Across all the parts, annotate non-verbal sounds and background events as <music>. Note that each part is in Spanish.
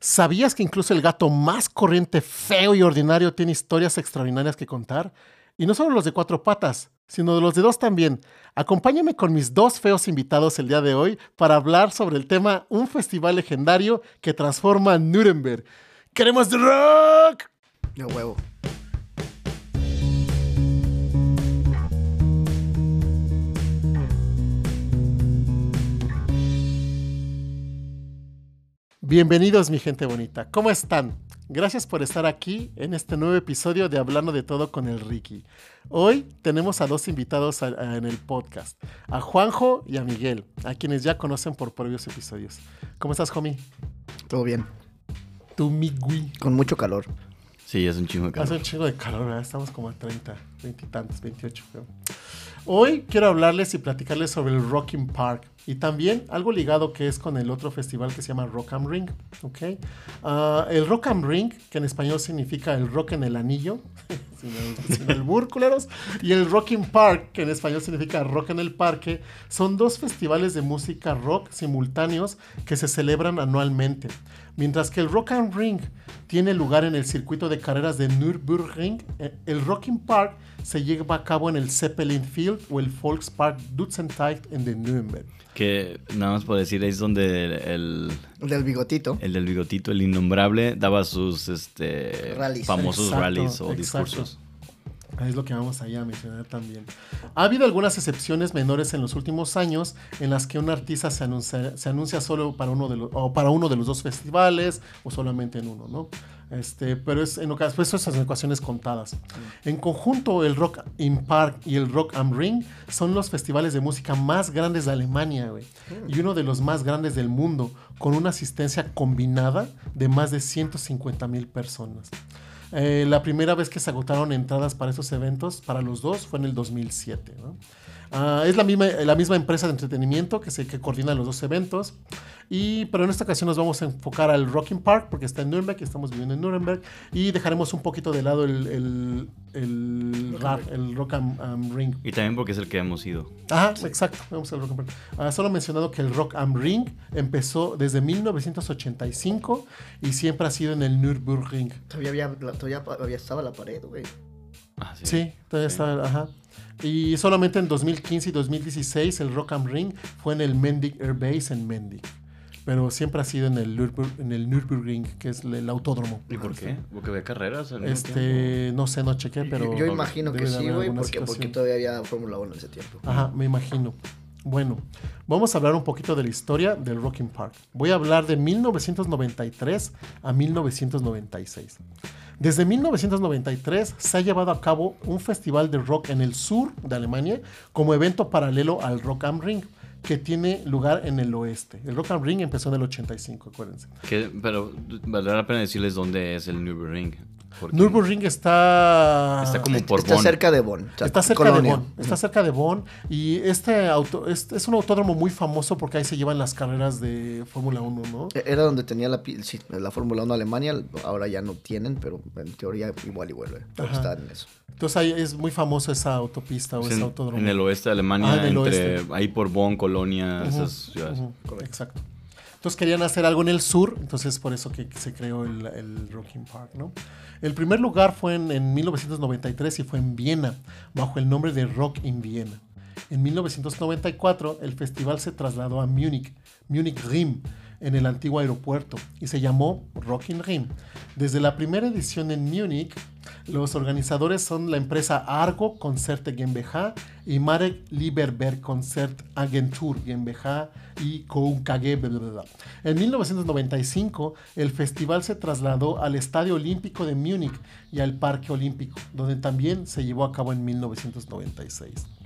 ¿Sabías que incluso el gato más corriente, feo y ordinario tiene historias extraordinarias que contar? Y no solo los de cuatro patas, sino de los de dos también. Acompáñame con mis dos feos invitados el día de hoy para hablar sobre el tema Un festival legendario que transforma Nuremberg. ¡Queremos rock! No huevo. Bienvenidos mi gente bonita, ¿cómo están? Gracias por estar aquí en este nuevo episodio de Hablando de Todo con el Ricky. Hoy tenemos a dos invitados a- a- en el podcast, a Juanjo y a Miguel, a quienes ya conocen por previos episodios. ¿Cómo estás, homie? Todo bien. Tú, Migui. Con mucho calor. Sí, es un chingo de Hace calor. un chingo de calor, ¿verdad? Estamos como a 30, 20 y tantos, 28 creo. Hoy quiero hablarles y platicarles sobre el Rocking Park y también algo ligado que es con el otro festival que se llama Rock am Ring, ¿ok? Ah, el Rock am Ring, que en español significa el rock en el anillo, <laughs> sin el, sin el burr, culeros, y el Rocking Park, que en español significa rock en el parque, son dos festivales de música rock simultáneos que se celebran anualmente. Mientras que el Rock am Ring tiene lugar en el circuito de carreras de Nürburgring, eh, el Rocking Park se lleva a cabo en el Zeppelin Field o el Volkspark Dutzendheit en de Nürnberg. Que nada más por decir, es donde el, El del bigotito. el del bigotito, el innombrable, daba sus este, Rallies. famosos Exacto, rallies o exacto. discursos. Es lo que vamos allá a mencionar también. Ha habido algunas excepciones menores en los últimos años en las que un artista se anuncia, se anuncia solo para uno, de los, o para uno de los dos festivales o solamente en uno, ¿no? Este, pero es en ocasiones, pues esas ecuaciones contadas. En conjunto, el Rock in Park y el Rock am Ring son los festivales de música más grandes de Alemania, y uno de los más grandes del mundo, con una asistencia combinada de más de 150 mil personas. Eh, la primera vez que se agotaron entradas para esos eventos, para los dos, fue en el 2007. ¿no? Ah, es la misma, la misma empresa de entretenimiento que, se, que coordina los dos eventos. Y, pero en esta ocasión nos vamos a enfocar al Rocking Park porque está en Nuremberg, estamos viviendo en Nuremberg. Y dejaremos un poquito de lado el, el, el, RAR, el Rock am, am Ring. Y también porque es el que hemos ido. Ajá, exacto. Vamos al Rock am Ring. Ah, solo mencionado que el Rock am Ring empezó desde 1985 y siempre ha sido en el Nürburgring. Todavía, había, todavía había- estaba la pared, güey. Ah, sí. Sí, todavía está, ajá. Y solamente en 2015 y 2016 el Rock am Ring fue en el Mendig Air Base en Mendig. Pero siempre ha sido en el, en el Nürburgring, que es el autódromo. ¿Y por qué? ¿Porque había carreras? Este, no sé, no chequé, pero... Yo imagino que sí, güey, porque, porque todavía había Fórmula 1 en ese tiempo. Ajá, me imagino. Bueno, vamos a hablar un poquito de la historia del Rocking Park. Voy a hablar de 1993 a 1996. Desde 1993 se ha llevado a cabo un festival de rock en el sur de Alemania como evento paralelo al Rock am Ring, que tiene lugar en el oeste. El Rock am Ring empezó en el 85, acuérdense. Pero valdrá la pena decirles dónde es el Nürburgring. Porque Nürburgring está... Está como por Está Bonn. cerca de Bonn. o sea, Está cerca colonia. de Bonn. Está cerca de Bonn. Y este auto, es, es un autódromo muy famoso porque ahí se llevan las carreras de Fórmula 1, ¿no? E- Era donde tenía la, pi- sí, la Fórmula 1 Alemania, ahora ya no tienen, pero en teoría igual y vuelve. Está en eso. Entonces ahí es muy famoso esa autopista o es ese en, autódromo. en el oeste de Alemania, Ah, en el entre oeste. ahí por Bonn, Colonia, esas ciudades. Exacto. Entonces querían hacer algo en el sur, entonces por eso que se creó el, el Rocking Park, ¿no? El primer lugar fue en, en 1993 y fue en Viena, bajo el nombre de Rock in Viena. En 1994 el festival se trasladó a Múnich, Munich Rim, en el antiguo aeropuerto, y se llamó Rock in Rim. Desde la primera edición en Múnich, los organizadores son la empresa Argo Concerte GmbH y Marek Lieberberg Concert Agentur GmbH y bla. En 1995, el festival se trasladó al Estadio Olímpico de Múnich y al Parque Olímpico, donde también se llevó a cabo en 1996.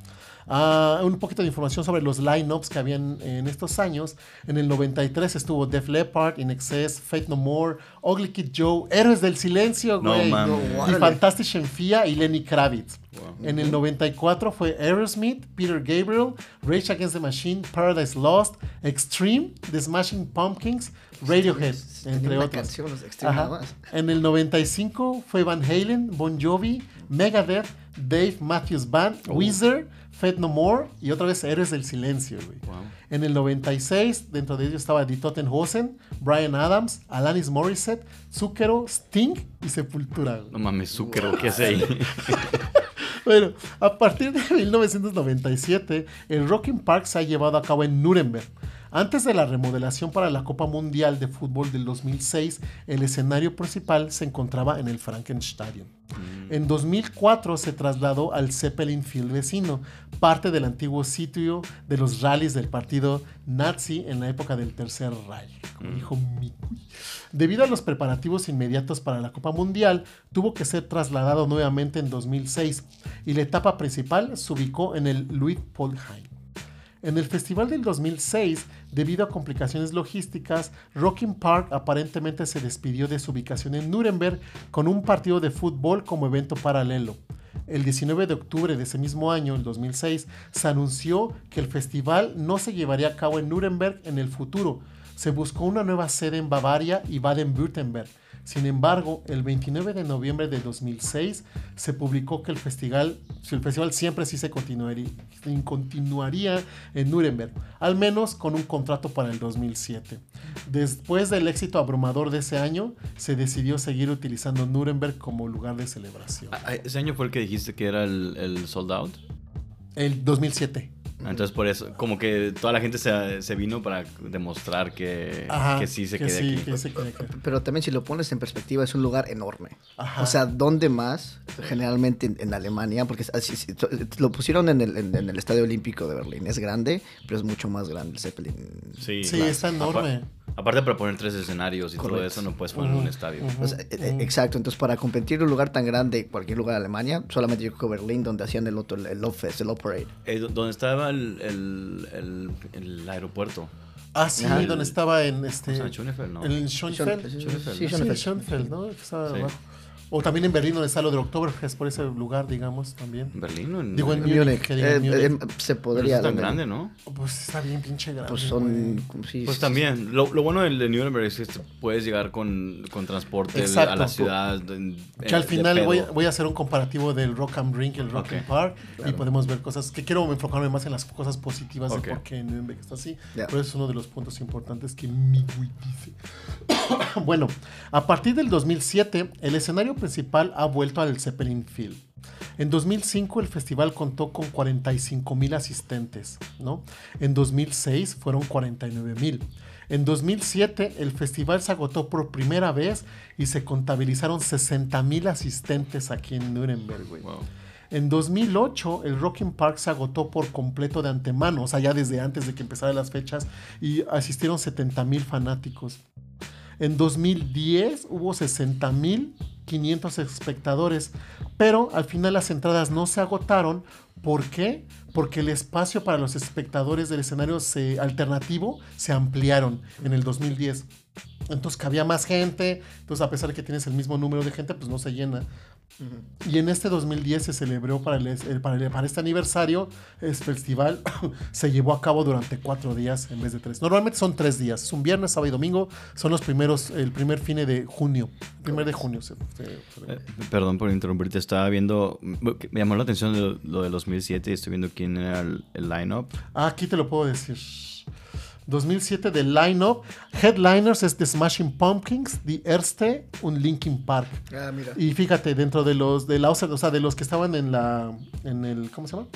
Ah, un poquito de información sobre los lineups que habían en estos años. En el 93 estuvo Def Leppard, In Excess, Fate No More, Ugly Kid Joe, Héroes del Silencio, güey. No, y. Fantastic Enfia y Lenny Kravitz. Wow. En el 94 fue Aerosmith, Peter Gabriel, Rage Against the Machine, Paradise Lost, Extreme, The Smashing Pumpkins, Radiohead, entre más. En el 95 fue Van Halen, Bon Jovi, Megadeth, Dave Matthews Band, Oh. Weezer, Fed No More y otra vez Héroes del Silencio, güey. Wow. En el 96, dentro de ellos estaba Die Tottenhausen, Brian Adams, Alanis Morissette, Zucchero, Sting y Sepultura. güey. No mames, Zucchero, ¿qué hace ahí? <laughs> Bueno, a partir de 1997, el Rocking Park se ha llevado a cabo en Nuremberg. Antes de la remodelación para la Copa Mundial de Fútbol del 2006, el escenario principal se encontraba en el Frankenstadion. En 2004 se trasladó al Zeppelin Field vecino, parte del antiguo sitio de los rallies del partido nazi en la época del Tercer Reich, como dijo Mickey. Debido a los preparativos inmediatos para la Copa Mundial, tuvo que ser trasladado nuevamente en 2006 y la etapa principal se ubicó en el Luitpoldheim. En el festival del 2006, debido a complicaciones logísticas, Rocking Park aparentemente se despidió de su ubicación en Nuremberg con un partido de fútbol como evento paralelo. El 19 de octubre de ese mismo año, el 2006, se anunció que el festival no se llevaría a cabo en Nuremberg en el futuro. Se buscó una nueva sede en Bavaria y Baden-Württemberg. Sin embargo, el 29 de noviembre de 2006 se publicó que el festival, el festival siempre sí se continuaría, continuaría en Nuremberg, al menos con un contrato para el 2007. Después del éxito abrumador de ese año, se decidió seguir utilizando Nuremberg como lugar de celebración. Ah, ah, Ese año fue el que dijiste que era el, el sold out. El 2007. Entonces por eso, como que toda la gente se, se vino para demostrar que, Ajá, que sí se que quede sí, aquí. que se quede aquí. Pero también si lo pones en perspectiva es un lugar enorme. Ajá. O sea, ¿dónde más? Generalmente en, en Alemania, porque es así, lo pusieron en el, en- en el Estadio Olímpico de Berlín. Es grande, pero es mucho más grande el Zeppelin. Sí, Sí, está enorme. Apar- aparte para poner tres escenarios y todo eso no puedes poner un estadio. ujú. O sea, eh, eh, exacto, entonces para competir en un lugar tan grande, cualquier lugar de Alemania, solamente yo creo que Berlín, donde hacían el otro, el Love Fest, el Love Parade. Eh, do- donde estaba el, el, el, el aeropuerto. Ah, sí, Ajá. donde estaba en este. O sea, Schönefeld, ¿no? En Schoenfeld. Schön- Schönefeld, sí, ¿no? Sí, Schönefeld. Schoenfeld, ¿no? Que estaba Sí. O también en Berlín, donde está lo del Oktoberfest, por ese lugar, digamos, también. ¿En Berlín o en Digo, en Múnich? Múnich, Eh, Múnich. eh, se Pero podría. es tan grande, ¿no? Pues está bien pinche grande. Pues son. sí, Pues sí, también, lo, lo bueno del de Nuremberg es que puedes llegar con, con transporte Exacto. a la ciudad. en- Que al final voy, voy a hacer un comparativo del Rock and Ring y el Rock and. Park y podemos ver cosas que quiero enfocarme más en las cosas positivas de por qué Nuremberg está así. Pero es uno de los puntos importantes que mi güey dice. <coughs> bueno, a partir del 2007, el escenario principal ha vuelto al Zeppelin Field. En 2005 el festival contó con 45 mil asistentes, ¿no? En 2006 fueron 49 mil. En 2007 el festival se agotó por primera vez y se contabilizaron 60 mil asistentes aquí en Nuremberg, güey. Wow. En 2008 el Rocking Park se agotó por completo de antemano, o sea, ya desde antes de que empezaran las fechas y asistieron 70 mil fanáticos. En 2010 hubo 60 mil 500 espectadores, pero al final las entradas no se agotaron. ¿Por qué? Porque el espacio para los espectadores del escenario se- alternativo se ampliaron en el 2010. Entonces cabía más gente, entonces a pesar de que tienes el mismo número de gente, pues no se llena. Y en este 2010 se celebró para, el, el- para, el- para este aniversario, el festival <coughs> se llevó a cabo durante cuatro días en vez de tres. Normalmente son tres días, es un viernes, sábado y domingo, son los primeros, el primer fin de junio, primer de junio. se- se- se- Eh, perdón por interrumpirte, estaba viendo, me me llamó la atención lo, lo de 2007 y estoy viendo quién era el, el line-up. Ah, aquí te lo puedo decir. 2007 de line-up, headliners es The Smashing Pumpkins, The Erste und Linkin Park. Ah, mira. Y fíjate, dentro de los de la o sea, de los que estaban en la en el ¿cómo se llama?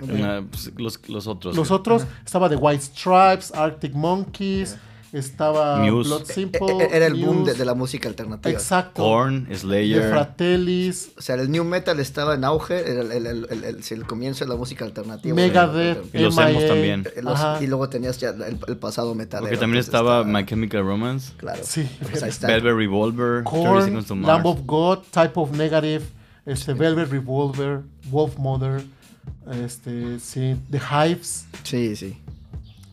Una- pues, los, los otros. Los otros estaba The White Stripes, Arctic Monkeys, estaba Muse. Blood Simple. Eh, eh, Era el boom de, de la música alternativa. Exacto. Korn, Slayer. Fratellis, O sea, el new metal estaba en auge, era el, el, el, el- el- sí, el comienzo de la música alternativa. Megadeth, Y los MIA, emos también. Eh, los- y luego tenías ya el, el pasado metal. Porque también estaba My Chemical Romance, Claro. Sí. Pues ahí está. Velvet Revolver, 30 Korn. Lamb of God, Type of Negative, este, Velvet Revolver, Wolf Mother, este, sí, The Hives, Sí, sí.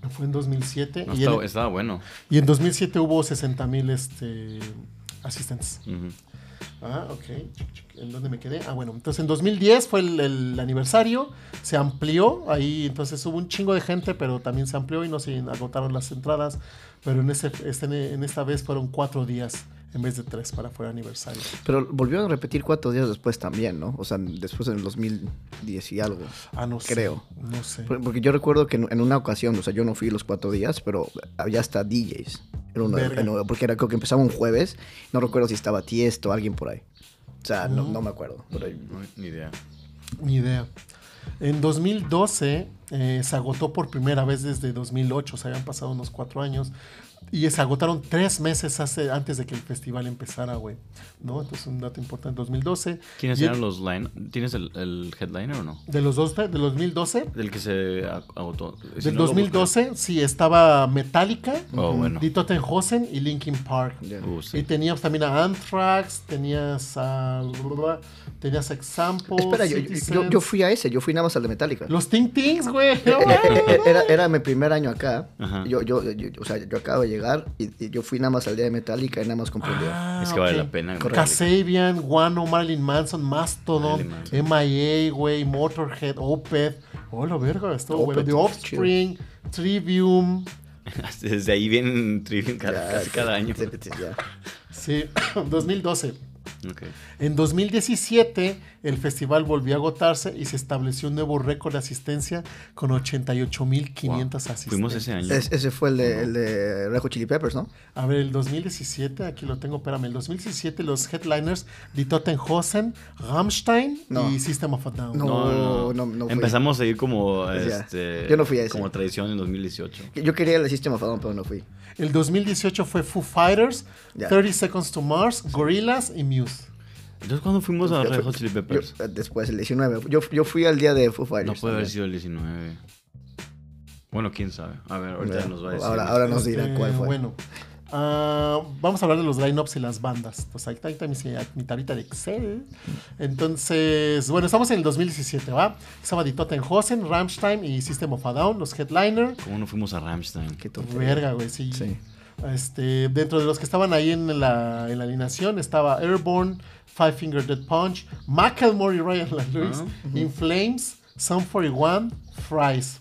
Fue en 2007. No, y, estaba, en, estaba bueno. y en 2007 hubo 60 mil este, asistentes. Ah, ok. ¿En dónde me quedé? Ah, bueno, entonces en 2010 fue el, el aniversario, se amplió, ahí entonces hubo un chingo de gente, pero también se amplió y no se agotaron las entradas, pero en, ese, este, en esta vez fueron cuatro días en vez de tres para fuera aniversario. Pero volvieron a repetir cuatro días después también, ¿no? O sea, después en el 2010 y algo. Ah, no sé. Creo. No sé. Por- Porque yo recuerdo que en, en una ocasión, o sea, yo no fui los cuatro días, pero había hasta DJs. Era uno- Verga. en uno- porque era creo que empezaba un jueves. No recuerdo si estaba Tiesto o alguien por ahí. O sea, no, no me acuerdo. Pero No, ni idea. Ni idea. En 2012 eh, se agotó por primera vez desde 2008, o sea, habían pasado unos cuatro años. Y se agotaron tres meses hace, antes de que el festival empezara, güey. ¿No? Entonces, un dato importante. 2012. ¿Quiénes Y- eran los line? ¿Tienes el, el headliner o no? De los dos, de 2012. Del que se ag- agotó. Si Del no, lo 2012, sí, estaba Metallica, Oh, bueno. Die y Linkin Park. Uh, sí. Y tenías también a Anthrax, tenías a. Tenías a Example. Espera, yo, yo- fui a ese, yo fui nada más al de Metallica. Los Ting Tings, güey. Eh, eh, Era, era mi primer año acá. Ajá. Yo, yo, yo- o sea, yo acabo de llegar y, y yo fui nada más al día de Metallica y nada más compré. Ah, Es que vale la pena. Kasabian, Guano, Marilyn Manson, Mastodon, Marilyn MIA, güey, Motorhead, Opeth. Oh, la verga, bueno. Opeth, The chido. Offspring, Trivium. <laughs> Desde ahí vienen Trivium cada, Ya, casi cada año. ya. Sí, <coughs> 2012. Ok. En 2017, el festival volvió a agotarse y se estableció un nuevo récord de asistencia con 88.500 asistentes. Fuimos ese año. Es- ese fue el de, el de Red Hot Chili Peppers, ¿no? A ver, el 2017, aquí lo tengo, espérame. El 2017, los headliners Die Totenhausen, Rammstein No. y System of a Down. No. No, no, no, no fui. Empezamos a ir como, este, Yo no fui a ese. como tradición en 2018. Yo quería el System of a Down, pero no fui. El 2018 fue Foo Fighters, Ya. 30 Seconds to Mars, Gorillaz y Muse. Entonces, ¿cuándo fuimos a Red Hot Chili Peppers? yo- eh, después, el 19. Yo, yo fui al día de Foo Fighters. No puede haber sido el 19. Bueno, quién sabe. A ver, ahorita nos va a decir. Ahora, ahora nos dirá cuál fue. Bueno, ah, vamos a hablar de los lineups y las bandas. Pues ahí está, ahí está mi, mi tablita de Excel. Entonces, bueno, estamos en el 2017, ¿va? Estaba Die Totenhausen, Rammstein y System of a Down, los headliner. ¿Cómo no fuimos a Rammstein? Qué tontería. Verga, güey, sí. Sí. Este, dentro de los que estaban ahí en la, en la alineación estaba Airborne, Five Finger Dead Punch, Macklemore y Ryan LaLuis, Ah, In Flames, Sum 41, Fries.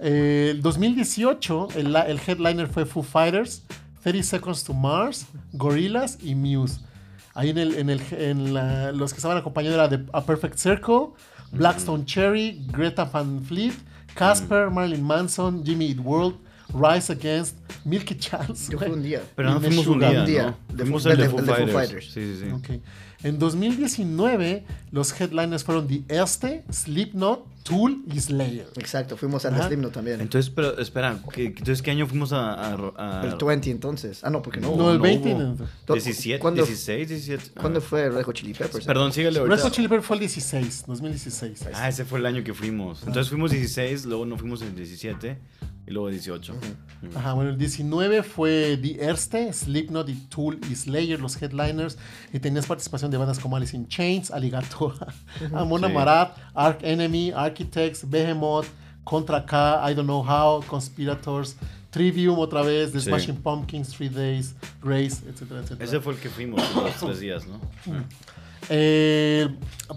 Eh, el 2018, el, headliner fue Foo Fighters, 30 Seconds to Mars, Gorillaz y Muse. Ahí en, el, en, el, en la- los que estaban acompañando era The- A Perfect Circle, Blackstone Cherry, Greta Van Fleet, Casper, Marilyn Manson, Jimmy Eat World, Rise Against, Milky Chance. Yo fui un día. Pero no fuimos un día, Un día. ¿no? De Fuimos el de de- Foo el de Foo Fighters. Sí, sí, sí. Ok. En 2019, los headliners fueron The Este, Slipknot, Tool y Slayer. Exacto, fuimos al. Slipknot también. Entonces, pero espera, ¿qué- entonces qué año fuimos a... a- a- el 20 entonces. Ah, no, porque no. No, el no 20. hubo. no. 17, ¿Cuándo- 16, 17. ¿Cuándo Ah. fue Red Hot Chili Peppers? Perdón, síguele Red ahorita. Hot Chili Peppers fue el 16, 2016. Ah, ese fue el año que fuimos. Entonces fuimos 16, luego no fuimos en 17 y luego 18. Ajá, bueno, el 19 fue The Erste, Slipknot y Tool y Slayer, los headliners. Y tenías participación de bandas como Alice in Chains, Alligator, Amon Sí. Amarat, Ark Enemy, Architects, Behemoth, Contra K, I Don't Know How, Conspirators, Trivium otra vez, The Sí. Smashing Pumpkins, Three Days, Grace, etcétera, etcétera. Ese fue el que fuimos los tres días, ¿no? Eh,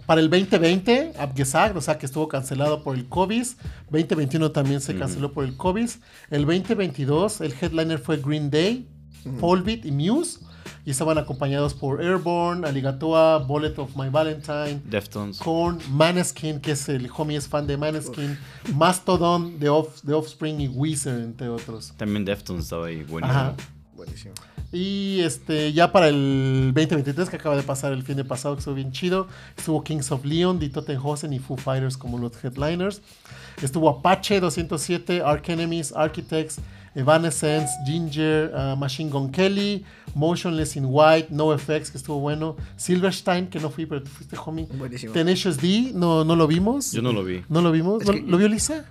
para el 2020, Abgesagt, o sea que estuvo cancelado por el COVID. 2021 también se canceló por el COVID. El 2022, el headliner fue Green Day, Volbeat y Muse. Y estaban acompañados por Airborne, Alligatoa, Bullet of My Valentine, Deftones. Korn, Maneskin, que es el homie es fan de Maneskin, Mastodon, The, Off- The Offspring y Weezer, entre otros. También Deftones estaba ahí. Bueno. Ajá. Buenísimo. Y este, ya para el 2023, que acaba de pasar el fin de pasado, que estuvo bien chido, estuvo Kings of Leon, Die Totenhausen y Foo Fighters como los headliners. Estuvo Apache 207, Ark Enemies, Architects, Evanescence, Ginger, uh, Machine Gun Kelly, Motionless in White, No Effects, que estuvo bueno, Silverstein, que no fui, pero tú fuiste, homie. Buenísimo. Tenacious D, no, no lo vimos. Yo no lo vi. ¿No lo vimos? Es ¿No- que- ¿Lo vio Lisa?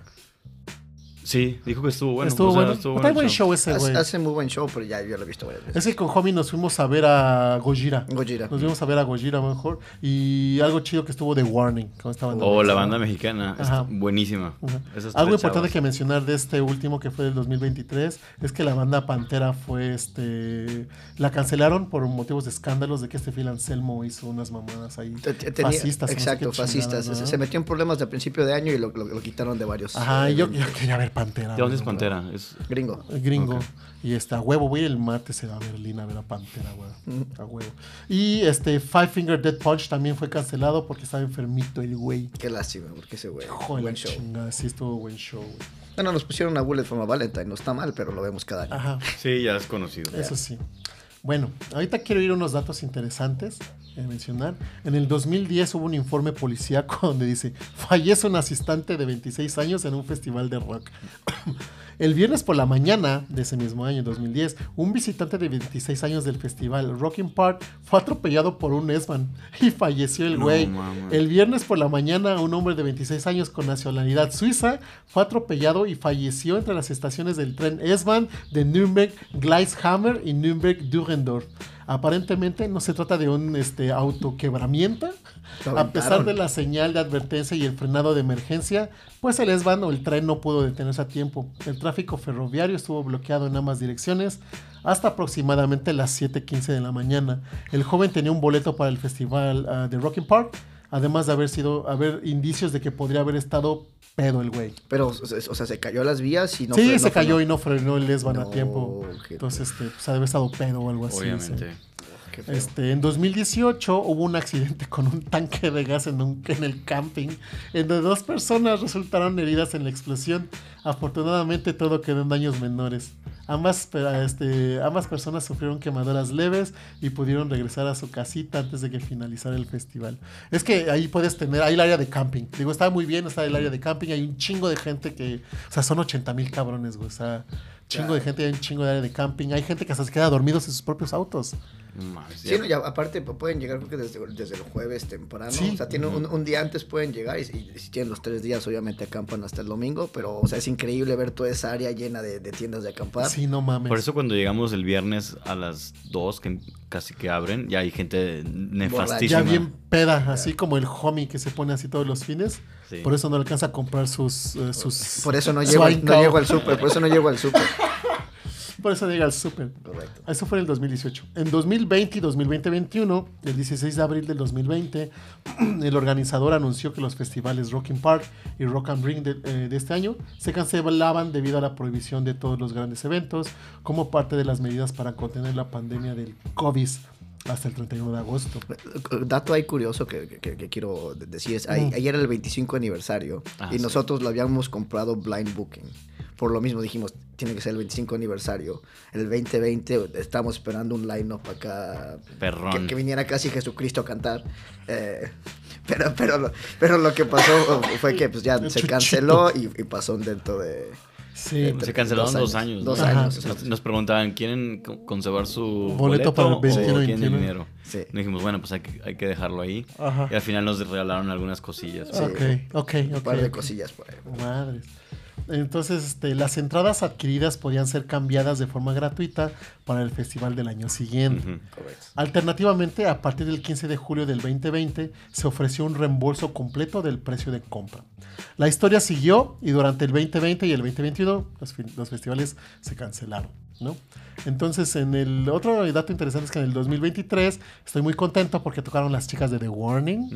Sí, dijo que estuvo bueno. estuvo o sea, bueno. estuvo bueno buen show ese, güey. hace muy buen show, pero ya yo lo he visto varias veces. Es que con Homie nos fuimos a ver a Gojira. Gojira. Nos fuimos a ver a Gojira mejor. Y algo chido que estuvo de Warning. Con esta banda O la banda mexicana. Ajá. buenísima. Ajá. Algo importante que mencionar de este último que fue del 2023 es que la banda Pantera fue este la cancelaron por motivos de escándalos de que este Phil Anselmo hizo unas mamadas ahí Te- te- tenía- fascistas. o no sé exacto, fascistas. Se- ¿no? Se metió en problemas de principio de año y lo, lo- lo quitaron de varios. Ajá, eh, y yo, yo quería ver Pantera. ¿De dónde es güey, Pantera? Es... Gringo. güey. Gringo. Y está a huevo, voy el martes a Berlín a ver a Pantera, güey. A huevo. Y este Five Finger Dead Punch también fue cancelado porque estaba enfermito el güey. Qué lástima, porque ese güey. Joder, Buen show. chingada, sí estuvo buen show, güey. Bueno, nos pusieron a Bullet from a Valentine. No está mal, pero lo vemos cada año. Ajá. Sí, ya es conocido. Eso sí. Bueno, ahorita quiero ir a unos datos interesantes a mencionar. En el 2010 hubo un informe policíaco <laughs> donde dice, fallece un asistente de 26 años en un festival de rock. <coughs> El viernes por la mañana de ese mismo año, 2010, un visitante de 26 años del festival Rocking Park fue atropellado por un esman <laughs> y falleció el güey. el viernes por la mañana, un hombre de 26 años con nacionalidad suiza fue atropellado y falleció entre las estaciones del tren S-Bahn de Nürnberg, Gleishammer y Aparentemente no se trata de un este, autoquebramiento. A pesar de la señal de advertencia y el frenado de emergencia, pues el S-Bahn o el tren no pudo detenerse a tiempo. El tráfico ferroviario estuvo bloqueado en ambas direcciones hasta aproximadamente las 7:15 de la mañana. El joven tenía un boleto para el festival ah, de Rocking Park, además de haber sido haber indicios de que podría haber estado pedo el güey. Pero, o sea, o sea, se cayó a las vías y no sí, se cayó frenó. y no frenó el S-Bahn a tiempo. Entonces, este, pues, ha de haber estado pedo o algo así. Obviamente. Este, en 2018 hubo un accidente con un tanque de gas en, un- en el camping, en donde dos personas resultaron heridas en la explosión. Afortunadamente todo quedó en daños menores. Ambas, este, ambas personas sufrieron quemaduras leves y pudieron regresar a su casita antes de que finalizara el festival. Es que ahí puedes tener, hay el área de camping. Digo, está muy bien, está el área de camping, hay un chingo de gente que, o sea, son 80 mil cabrones, güey. O sea, chingo de gente, hay un chingo de área de camping. Hay gente que hasta se queda dormidos en sus propios autos. Sí, no, ya, aparte pu- pueden llegar creo que desde, desde el jueves temprano. Sí. O sea, tienen un, un día antes pueden llegar y, si tienen los tres días obviamente acampan hasta el domingo. Pero, o sea, es increíble ver toda esa área llena de, de tiendas de acampar. Sí, no mames. Por eso cuando llegamos el viernes a las 2, que casi que abren, ya hay gente nefastísima. Ya bien peda, así como el homie que se pone así todos los fines. Sí. Por eso no alcanza a comprar sus. eh, sus Por eso no su llego, al- Aincow. no llego al súper, por eso no llego al súper. <laughs> Por eso llega al súper. Correcto. Eso fue en el 2018. En 2020 y 2020-21, el 16 de abril del 2020, <clears throat> el organizador anunció que los festivales Rocking Park y Rock and Ring de, eh, de este año se cancelaban debido a la prohibición de todos los grandes eventos como parte de las medidas para contener la pandemia del COVID hasta el 31 de agosto. Dato ahí curioso que, que- que quiero decir es, ahí- Mm. ayer era el 25 aniversario Ah, y sí. nosotros lo habíamos comprado blind booking. Por lo mismo dijimos, tiene que ser el 25 aniversario. El 2020 estamos esperando un line-up acá Perrón. que, que viniera casi Jesucristo a cantar. Eh, pero, pero, lo- pero lo que pasó <laughs> fue que pues ya se chuchito. canceló y, y pasó dentro de... Sí. Se cancelaron Dos dos años. Dos años. Nos, nos preguntaban, ¿quieren co- conservar su Boleto boleto, para el o 21, quieren 21? dinero? Sí. Y dijimos, bueno, pues hay que, hay que dejarlo ahí. Ajá. Y al final nos regalaron algunas cosillas. Sí. Ok, ok, Un ok. par de cosillas por ahí. Madres. Entonces, este, las entradas adquiridas podían ser cambiadas de forma gratuita para el festival del año siguiente. Alternativamente, a partir del 15 de julio del 2020, se ofreció un reembolso completo del precio de compra. La historia siguió y durante el 2020 y el 2021 los, fi- los festivales se cancelaron. ¿No? Entonces, en el otro dato interesante es que en el 2023 estoy muy contento porque tocaron las chicas de The Warning,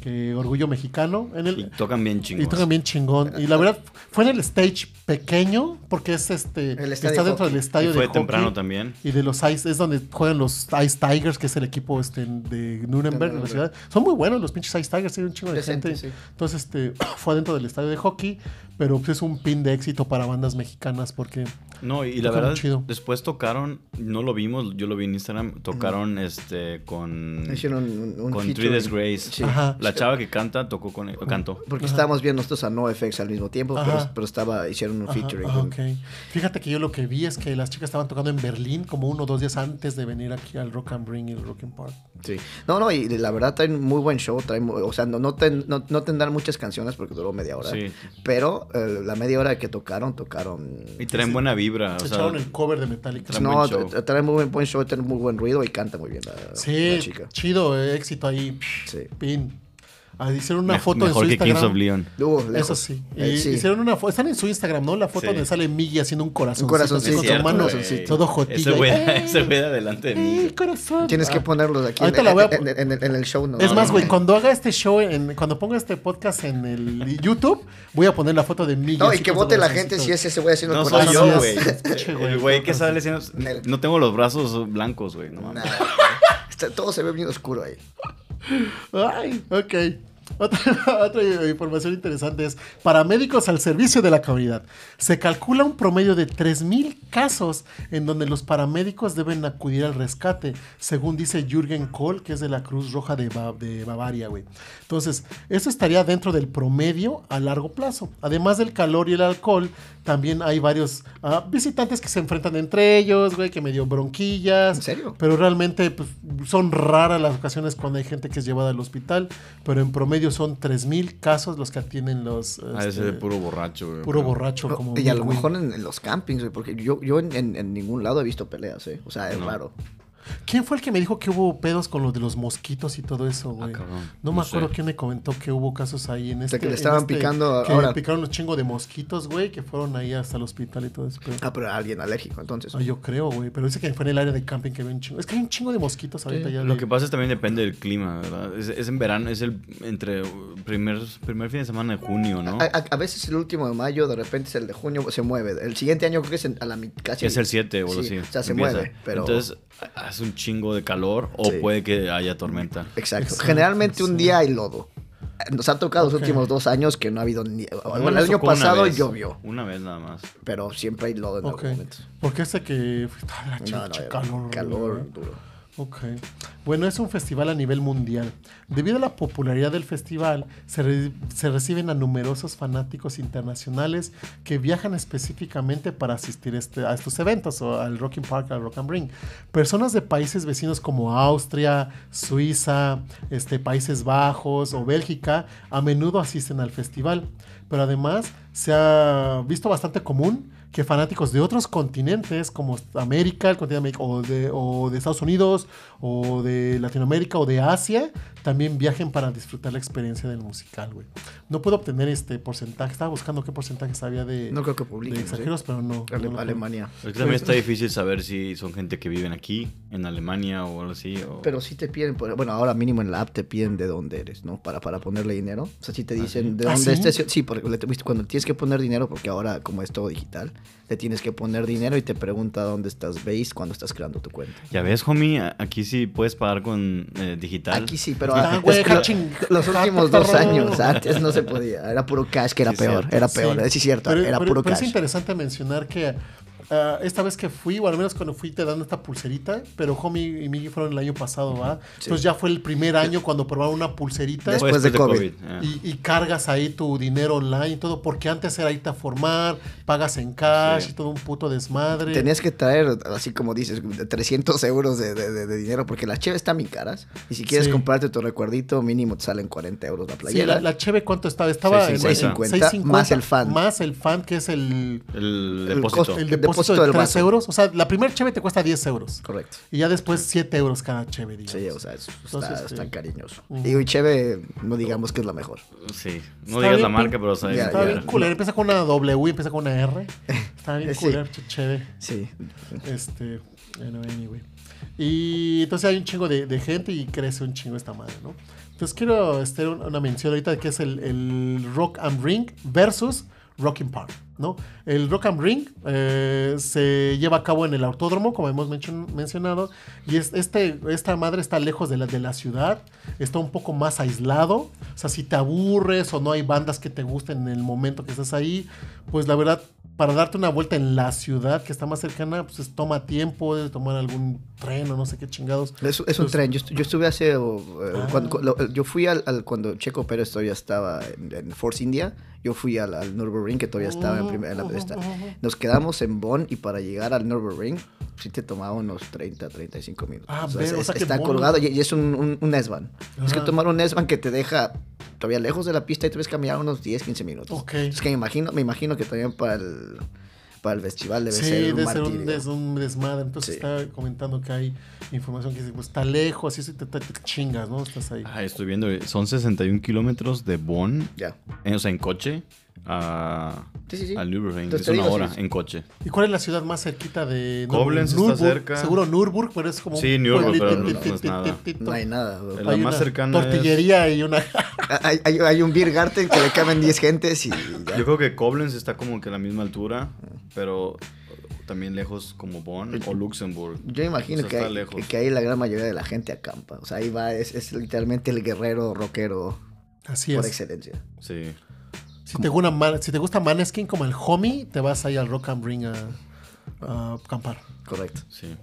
que orgullo mexicano. En el, Y tocan bien chingón. y tocan bien chingón. Y la verdad, fue en el stage pequeño, porque es este. El está de dentro hockey. del estadio Y fue de hockey. temprano también. Y de los Ice, es donde juegan los Ice Tigers, que es el equipo este, de Nuremberg, en la Nuremberg. ciudad. Son muy buenos los pinches Ice Tigers, tienen un chingo de Decente, gente. sí. Entonces, este, <clears throat> fue dentro del estadio de hockey, pero pues, es un pin de éxito para bandas mexicanas, porque No, y la verdad, chido. después tocaron, no lo vimos, yo lo vi en Instagram, tocaron este con, Hicieron un, un con. Three Days Grace. Sí. La chava que canta tocó con cantó. Porque Ajá. estábamos viendo nosotros a NoFX al mismo tiempo, pero, pero estaba, hicieron un Ajá, featuring. ajá, con- ok. Fíjate que yo lo que vi es que las chicas estaban tocando en Berlín como uno o dos días antes de venir aquí al Rock and Ring y el Rock and Park. Sí. No, no, y la verdad traen muy buen show. Traen, o sea, no, no, ten- no, no tendrán muchas canciones porque duró media hora. Sí. Pero eh, la media hora que tocaron, tocaron... Y traen buena vibra. Se o sea, echaron el cover de Metallica. Traen No, buen traen muy buen, show, tienen muy buen ruido y canta muy bien la, Sí, la chica. chido, éxito ahí. Sí. Pin. Ah, hicieron una me- foto en su que Kings Instagram. of Leon. Uh, Eso lejos. sí. Y Eh, sí. Hicieron una foto. Están en su Instagram, ¿no? La foto Sí. donde sale Miggy haciendo un corazón. Un corazoncito. con su mano. Todo jotillo. <laughs> Ese güey, de adelante de mí. ¡Eh, corazón! Tienes que Ah. ponerlos aquí Ahorita en, la voy a en- en- en- en el show. ¿no? Es más, no, güey, no. <laughs> cuando haga este show, en, cuando ponga este podcast en el YouTube, voy a poner la foto de Miggy. No, y que vote la gente si es ese güey haciendo No el soy Así yo, <laughs> güey. El güey que sale diciendo... Nel. No tengo los brazos blancos, güey. No mames. Todo se ve bien oscuro ahí. Ay, ok. <laughs> Otra, información interesante es, paramédicos al servicio de la comunidad. Se calcula un promedio de 3.000 casos en donde los paramédicos deben acudir al rescate, según dice Jürgen Kohl, que es de la Cruz Roja de Bavaria, güey. Entonces, eso estaría dentro del promedio a largo plazo. Además del calor y el alcohol, también hay varios ah, visitantes que se enfrentan entre ellos, güey, que medio bronquillas. ¿En serio? Pero realmente pues, son raras las ocasiones cuando hay gente que es llevada al hospital, pero en promedio son 3.000 casos los que atienden los... Ah, ese este, de puro borracho, güey. puro borracho como... y a lo mejor en, en los campings, güey, porque yo, yo en, en- en ningún lado he visto peleas, ¿eh? O sea, es No. raro. ¿Quién fue el que me dijo que hubo pedos con lo de los mosquitos y todo eso, güey? Ah, cabrón. no me acuerdo quién me comentó que hubo casos ahí en este... que le estaban este- picando que ahora. le picaron un chingo de mosquitos, güey, que fueron ahí hasta el hospital y todo eso. pero- Ah, pero alguien alérgico, entonces. Ah, yo creo, güey, pero dice que fue en el área de camping que había un chingo. Es que hay un chingo de mosquitos ahorita ya. Lo de- que pasa es también depende del clima, ¿verdad? Es, es en verano, es el entre primer, primer fin de semana de junio, ¿no? A, a- a veces el último de mayo, de repente es el de junio, se mueve. El siguiente año creo que es en- a la mitad. Casi es el 7 o Sí, así. O sea, se empieza. mueve, pero... Entonces, hace un chingo de calor o Sí. puede que haya tormenta. Exacto. Exacto, Generalmente un día hay lodo. Nos ha tocado los últimos dos años que no ha habido ni... A mí Bueno, el año una pasado vez, llovió, Una vez nada más. pero siempre hay lodo en Ok. algún momento. Porque ese que... Ah, la No, chinche, no, calor. calor duro. Ok. Bueno, es un festival a nivel mundial. Debido a la popularidad del festival, se, re- se reciben a numerosos fanáticos internacionales que viajan específicamente para asistir este- a estos eventos, o al Rocking Park, al Rock and Ring. Personas de países vecinos como Austria, Suiza, este, Países Bajos o Bélgica a menudo asisten al festival. Pero además se ha visto bastante común que fanáticos de otros continentes como América, el continente América, o de, o de Estados Unidos, o de Latinoamérica, o de Asia, también viajen para disfrutar la experiencia del musical, güey. No puedo obtener este porcentaje, estaba buscando qué porcentajes había de, No creo que de publiquen. ¿sí? extranjeros, pero no. Ale- no Alemania. Es que también está difícil saber si son gente que viven aquí, en Alemania o algo así. o- Pero sí te piden, por- bueno, ahora mínimo en la app te piden de dónde eres, ¿no? Para, para ponerle dinero. O sea, si te dicen de ¿Ah, dónde sí? estés. Sí, porque cuando tienes que poner dinero, porque ahora como es todo digital, le tienes que poner dinero y te pregunta dónde estás base cuando estás creando tu cuenta. Ya ves, homie, aquí sí puedes pagar con eh, digital. Aquí sí, pero Ah, ah, los últimos dos años, antes no se podía. Era puro cash, que era Sí, peor, cierto. era peor. Sí. Sí, es cierto, Pero- era pero- puro pero es cash. interesante mencionar que ah, esta vez que fui, o al menos cuando fui te dan esta pulserita, pero Homie y Miggy fueron el año pasado, ¿va? Entonces ya fue el primer año cuando probaron una pulserita. Después Después de COVID. ah. Y, y cargas ahí tu dinero online y todo, porque antes era irte a formar, pagas en cash Sí. y todo un puto desmadre. Tenías que traer, así como dices, 300 euros de, de- de- de dinero, porque las cheves están bien caras. Y si quieres Sí. comprarte tu recuerdito, mínimo te salen 40 euros la Sí, playera. la, la cheve, ¿cuánto estaba? Estaba en 6.50. 6.50, más el fan. Más el fan, que es el, El El depósito. El depósito, depósito de del 3 vaso. euros. O sea, la primera cheve te cuesta 10 euros. Correcto. Y ya después 7 euros cada cheve, digamos. Sí, o sea, es- está, Entonces, está sí. cariñoso. Digo, y cheve, no digamos que es la mejor. Sí. No Está digas bien la marca, pero sabes. Ya, Está ya. bien culero. Empieza con una W empieza con una R. Está bien <laughs> Sí. culero, cheve. Sí. Este, bueno, anyway. Y entonces hay un chingo de, de gente y crece un chingo esta madre, ¿no? Entonces quiero hacer un- una mención ahorita de que es el, el Rock and Ring versus Rocking Park, ¿no? El Rock and Ring eh, se lleva a cabo en el autódromo, como hemos mencio- mencionado, y es, este, esta madre está lejos de la, de la ciudad, está un poco más aislado, o sea, si te aburres o no hay bandas que te gusten en el momento que estás ahí, pues la verdad, para darte una vuelta en la ciudad que está más cercana, pues es- toma tiempo, debes tomar algún tren o no sé qué chingados. Es, es un tren. Yo, estu- yo estuve hace. uh, Ah. cuando- yo fui al, al- Cuando Checo Pérez todavía estaba en, en Force India. Yo fui al, al Nürburgring, que todavía estaba en, primer- en la esta. Nos quedamos en Bonn y para llegar al Nürburgring, sí te tomaba unos 30, 35 minutos. Ah, O sea, ve, es, o sea está colgado y, y es un, un, un S-Bahn. Es que Ajá. tomar un S-Bahn que te deja todavía lejos de la pista y tú ves caminar unos 10, 15 minutos. Ok. Es que me imagino, me imagino que también para el, para el festival debe Sí, ser un debe ser un, des- un desmadre. Entonces Sí. está comentando que hay información que dice, pues está lejos, y eso y te, te- te chingas, ¿no? Estás ahí. Ah, estoy viendo, son 61 kilómetros de Bonn, Ya. eh, o sea, en coche, a, Sí, sí, sí. a Nürburgring. Entonces Es una digo, hora sí, sí. en coche. ¿Y cuál es la ciudad más cerquita de Koblenz está cerca. Seguro Nürburg, pero es como Sí, Nürburg, pero no- es nada. No hay nada. bro. La Hay más una cercana es- Tortillería y una... <laughs> Hay, hay, hay un beer garden que le caben 10 gentes y ya. Yo creo que Koblenz está como que a la misma altura, pero también lejos como Bonn o Luxemburg. Yo imagino O sea, que, hay- lejos. que ahí la gran mayoría de la gente acampa. O sea, ahí va, es, es literalmente el guerrero rockero Así por es. excelencia. Sí. Si te, gusta Man- si te gusta Maneskin como el homie, te vas ahí al Rock and Ring a, a acampar. Correcto. Sí.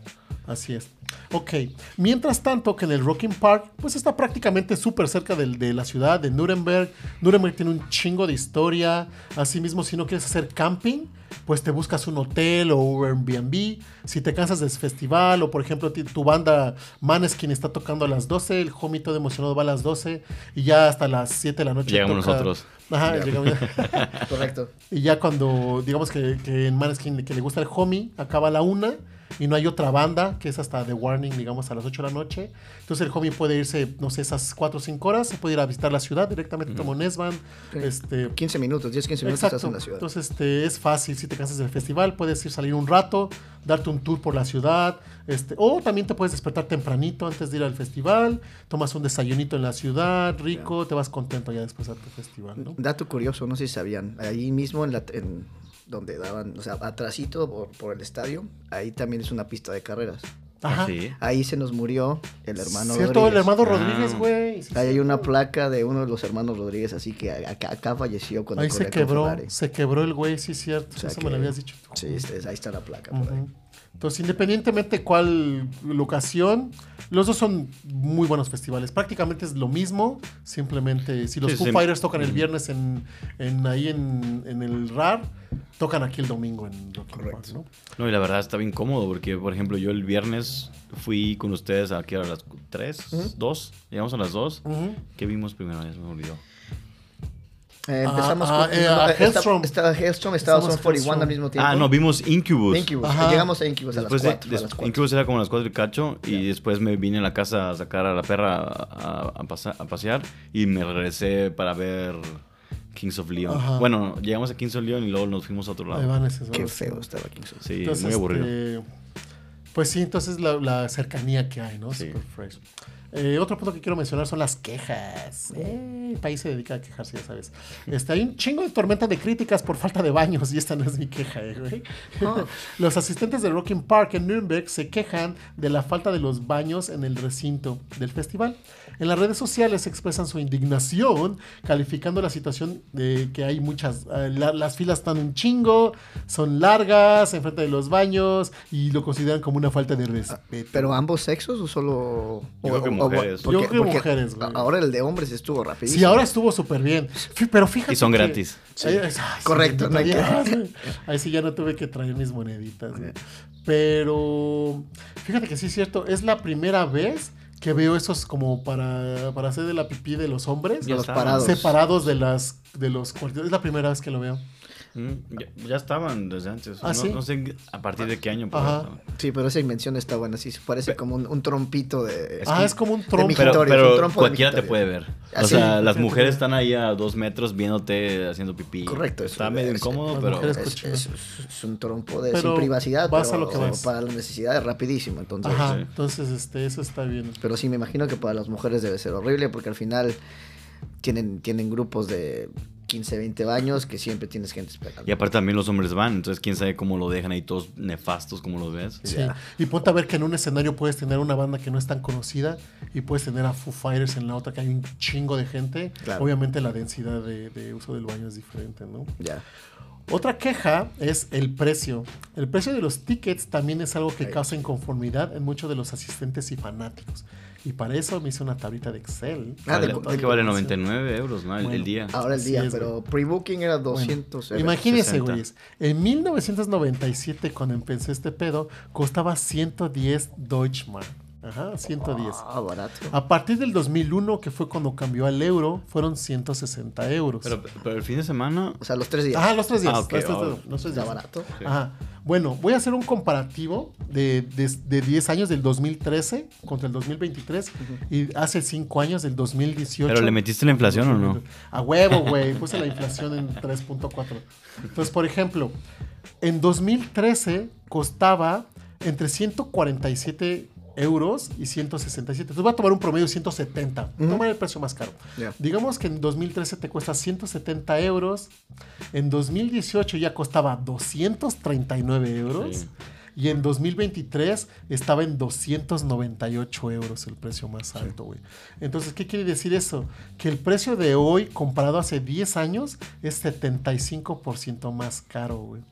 Así es. Ok. Mientras tanto, que en el Rocking Park, pues está prácticamente súper cerca del- de, la ciudad de Nuremberg. Nuremberg tiene un chingo de historia. Asimismo, si no quieres hacer camping, pues te buscas un hotel o un Airbnb. Si te cansas del festival o, por ejemplo, tu banda Maneskin está tocando a las 12, el homie todo emocionado va a las 12 y ya hasta las 7 de la noche. Llegamos toca- nosotros. Ajá, Ya. llegamos. <laughs> Correcto. Y ya cuando, digamos que, que en Maneskin que le gusta el homie, acaba a la una y no hay otra banda, que es hasta The Warning, digamos, a las 8 de la noche. Entonces el homie puede irse, no sé, esas 4 o 5 horas, se puede ir a visitar la ciudad directamente como Nesban. Sí. Este, 15 minutos, 10, 15 minutos Exacto. estás en la ciudad. Entonces este, es fácil, si te cansas del festival, puedes ir salir un rato, darte un tour por la ciudad, este, o también te puedes despertar tempranito antes de ir al festival, tomas un desayunito en la ciudad, rico, te vas contento ya después a tu festival, ¿no? Dato curioso, no sé si sabían, ahí mismo en la en donde daban, o sea, atrasito por, por el estadio, ahí también es una pista de carreras. Ajá. Sí. Ahí se nos murió el hermano Cierto, el Rodríguez. hermano Ah. Rodríguez, güey. Sí, Ahí hay una placa de uno de los hermanos Rodríguez, así que acá, acá falleció cuando Ahí se quebró, se quebró el güey, sí, cierto. O sea Eso que- me lo habías dicho tú. Sí, este- ahí está la placa. por ahí. Entonces, independientemente cuál locación, los dos son muy buenos festivales. Prácticamente es lo mismo, simplemente si los Sí, Foo sí. Fighters tocan el viernes en, en- ahí en, en el RAR, tocan aquí el domingo en Rock Park, ¿no? No, y la verdad está bien cómodo porque, por ejemplo, yo el viernes fui con ustedes aquí a las 3, 2, llegamos a las 2. Ujú. ¿Qué vimos primero? Ya se me olvidó. Eh, empezamos Ah, con... ah, eh, a Hellstrom. Estaba Hellstrom, estaba Son 41 al mismo tiempo. Ah, no, vimos Incubus. Incubus. Llegamos a Incubus a las Después de, 4. des- Incubus era como a las 4 y cacho y después me vine a la casa a sacar a la perra a, a- a pasa- a pasear y me regresé para ver Kings of Leon. Ajá. Bueno, llegamos a Kings of Leon y luego nos fuimos a otro Ahí lado. van esos, Qué van feo estaba King's Sí, Entonces, muy aburrido. este, pues sí, entonces la, la cercanía que hay, ¿no? Sí. Super fresh. Eh, otro punto que quiero mencionar son las quejas. Eh, el país se dedica a quejarse, ya sabes. Este, hay un chingo de tormenta de críticas por falta de baños y esta no es mi queja, eh, güey. <laughs> Los asistentes de Rocking Park en Nürnberg se quejan de la falta de los baños en el recinto del festival. En las redes sociales expresan su indignación calificando la situación de que hay muchas, eh, la- las filas están un chingo, son largas enfrente de los baños y lo consideran como una falta de respeto. ¿Pero ambos sexos o solo...? Yo creo que mujeres. porque- Yo creo que mujeres, güey. Ahora el de hombres estuvo rapidísimo. Sí, ahora estuvo súper bien. Pero fíjate Y son que- gratis. Ay, ay, sí, Correcto, no hay que-. Ahí sí ya no tuve que traer mis moneditas. güey. Pero fíjate que sí es cierto, es la primera vez que veo esos como para, para hacer de la pipí de los hombres De los parados. separados de las de los cuartos. Es la primera vez que lo veo. Mm, ya, ya estaban desde antes. ¿Ah, no, sí? no sé a partir de qué año. pero. Sí, pero esa invención está buena. Sí, parece como un, un trompito de... ah, es como un trompo. mi- Pero, es un trompo cualquiera te puede ver. Ah, O sí, sea, las mujeres están ahí a dos metros viéndote haciendo pipí. Correcto, eso Está medio es- incómodo, las pero... Es, es- es un trompo de Pero sin privacidad, vas a pero lo que vas. para las necesidades rapidísimo. Entonces, Ajá, Sí. entonces este, eso está bien. Pero sí, me imagino que para las mujeres debe ser horrible porque al final tienen, tienen grupos de 15, 20 baños que siempre tienes gente esperando. Y aparte también los hombres van, entonces quién sabe cómo lo dejan ahí todos nefastos como los ves. Sí. Y ponte a ver que en un escenario puedes tener una banda que no es tan conocida y puedes tener a Foo Fighters en la otra que hay un chingo de gente. Claro. Obviamente la densidad de, de uso del baño es diferente, ¿no? Ya. Otra queja es el precio. El precio de los tickets también es algo que causa inconformidad en muchos de los asistentes y fanáticos. Y para eso me hice una tablita de Excel. Ah, Vale, de- creo que vale 99 euros, ¿no? El, Bueno. el día. Ahora el día, pero pre-booking era 200 euros. Imagínense, 60. güeyes. En 1997, cuando empezó este pedo, costaba 110 Deutschmark. Ajá, 110. Ah, barato. A partir del 2001, que fue cuando cambió al euro, fueron 160 euros. Pero, pero el fin de semana. O sea, los tres días. Ajá, los tres días. Ah, ok, los tres- oh. los tres Está días. barato. Sí. Ajá. Bueno, voy a hacer un comparativo de, de, de 10 años del 2013 contra el 2023 y hace 5 años del 2018. ¿Pero le metiste la inflación o no? A huevo, güey. Puse la inflación en 3.4. Entonces, por ejemplo, en 2013 costaba entre 147 euros y 167. Entonces voy a tomar un promedio de 170. Ujú. Toma el precio más caro. Ya. Digamos que en 2013 te cuesta 170 euros. En 2018 ya costaba 239 euros. Sí. Y en 2023 estaba en 298 euros el precio más alto, güey. Entonces, ¿qué quiere decir eso? Que el precio de hoy comparado a hace 10 años es 75% más caro, güey.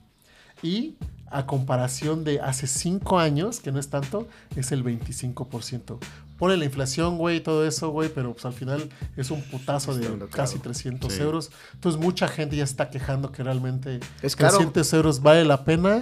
Y a comparación de hace 5 años, que no es tanto, es el 25%. Pone la inflación, güey, todo eso, güey, pero pues al final es un putazo de casi 300 Sí. euros. Entonces mucha gente ya está quejando que realmente Es caro. 300 euros vale la pena.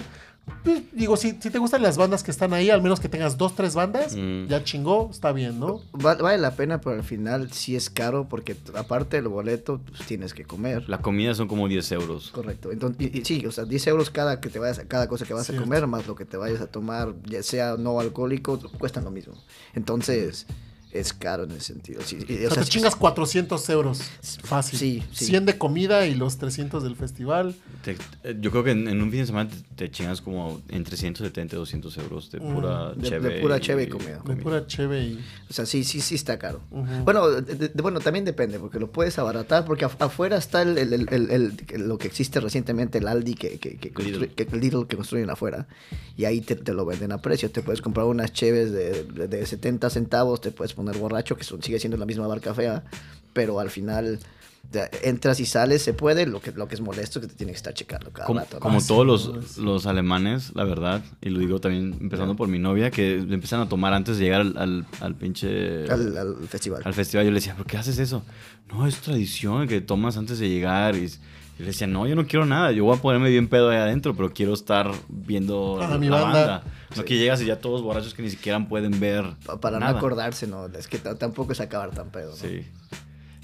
Pues, digo, si, si te gustan las bandas que están ahí, al menos que tengas dos, tres bandas, Mm. ya chingó, está bien, ¿no? Va- vale la pena, pero al final sí es caro porque aparte del boleto pues, tienes que comer. La comida son como 10 euros. Correcto. Entonces, y, y sí, o sea, 10 euros cada que te vayas a cada cosa que vas Cierto. a comer, más lo que te vayas a tomar, ya sea no alcohólico, cuestan lo mismo. Entonces, es caro en ese sentido. Sí, y, O sea, te chingas 400 euros. Fácil. Sí, sí. 100 de comida y los 300 del festival. Te- eh, yo creo que en, en un fin de semana te, te chingas como entre 170 y 200 euros de Mm. pura De- de cheve. pura cheve y comida. De pura cheve y. O sea, sí, sí, sí está caro. Ujú. Bueno, de- de- bueno, también depende, porque lo puedes abaratar, porque af- afuera está el, el- el- el- el- lo que existe recientemente, el Aldi que, que, que, constru- Lidl. que- el Lidl que construyen afuera, y ahí te, te lo venden a precio. Te puedes comprar unas cheves de, de, de 70 centavos, te puedes poner borracho, que son- sigue siendo la misma barca fea, pero al final entras y sales, se puede, lo que, lo que es molesto es que te tiene que estar checando cada Como, rato. ¿no? como sí, todos los, es- los alemanes, la verdad, y lo digo también empezando por mi novia, que empiezan a tomar antes de llegar al, al, al pinche... Al, al festival. al festival. Yo le decía, ¿por qué haces eso? No, es tradición que tomas antes de llegar. Y, y le decía, no, yo no quiero nada. Yo voy a ponerme bien pedo ahí adentro, pero quiero estar viendo Ah, la mi banda. banda. No que llegas y ya todos borrachos que ni siquiera pueden ver. Pa- Para nada. no acordarse, no, es que tampoco es acabar tan pedo. ¿no? Sí.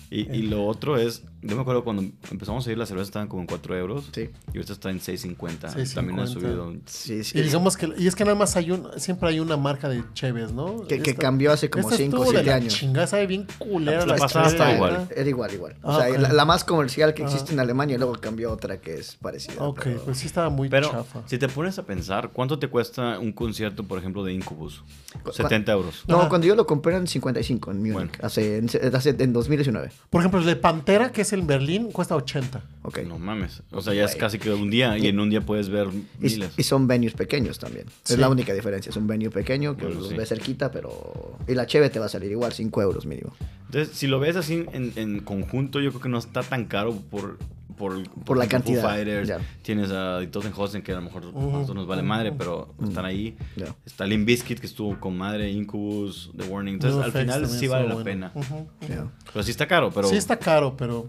Y, y lo otro es, yo me acuerdo cuando empezamos a ir, las cervezas estaban como en 4 euros. Sí. Y ahorita está en 6.50. 6.50. También ha subido. Sí, sí. Y digamos que. Y es que nada más hay un. Siempre hay una marca de cheves, ¿no? Que- cambió hace como esta cinco o estuvo de siete la años. Chingada, sabe bien culera La la pasada está igual. Era igual, igual. Ah, o sea, la, la más comercial que existe Ah. en Alemania y luego cambió otra que es parecida. Ok, pero- pues sí estaba muy Pero chafa. si te pones a pensar, ¿cuánto te cuesta un concierto, por ejemplo, de Incubus? Cu- 70 euros. No, cuando yo lo compré en 55 en Múnich, Bueno. hace, en, hace- en 2019. Por ejemplo, el de Pantera, que es en Berlín, cuesta 80. Ok. No mames. O sea, ya es casi que un día y en un día puedes ver Y, miles. y son venues pequeños también. Sí. Es la única diferencia. Es un venue pequeño que Bueno, los sí. ves cerquita, pero... Y la cheve te va a salir igual, 5 euros mínimo. Entonces, si lo ves así en, en conjunto, yo creo que no está tan caro por... Por, Por la ejemplo, Foo cantidad, Fighters, ya. tienes a Hosen que a lo mejor a nosotros nos vale madre, pero están ahí. Ya. Está Limp Bizkit, que estuvo con madre, Incubus, The Warning. Entonces, No al final sí vale la estuvo pena. bueno. Ujú, ujú. Ya. Pero sí está caro, pero... Sí está caro, pero...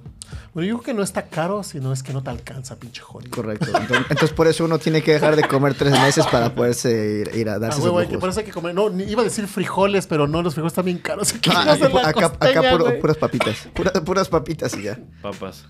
Bueno, yo creo que no está caro, sino es que no te alcanza, pinche jodido. Correcto. Entonces, entonces por eso uno tiene que dejar de comer tres meses para poderse ir, ir a Ah, darse huevo, esos hay que, por eso hay que comer. No, iba a decir frijoles, pero no, los frijoles están bien caros. <laughs> Aquí Ah, vas a la acá, acá costeña, puro- güey. puras papitas. Pura- puras papitas y ya. Papas.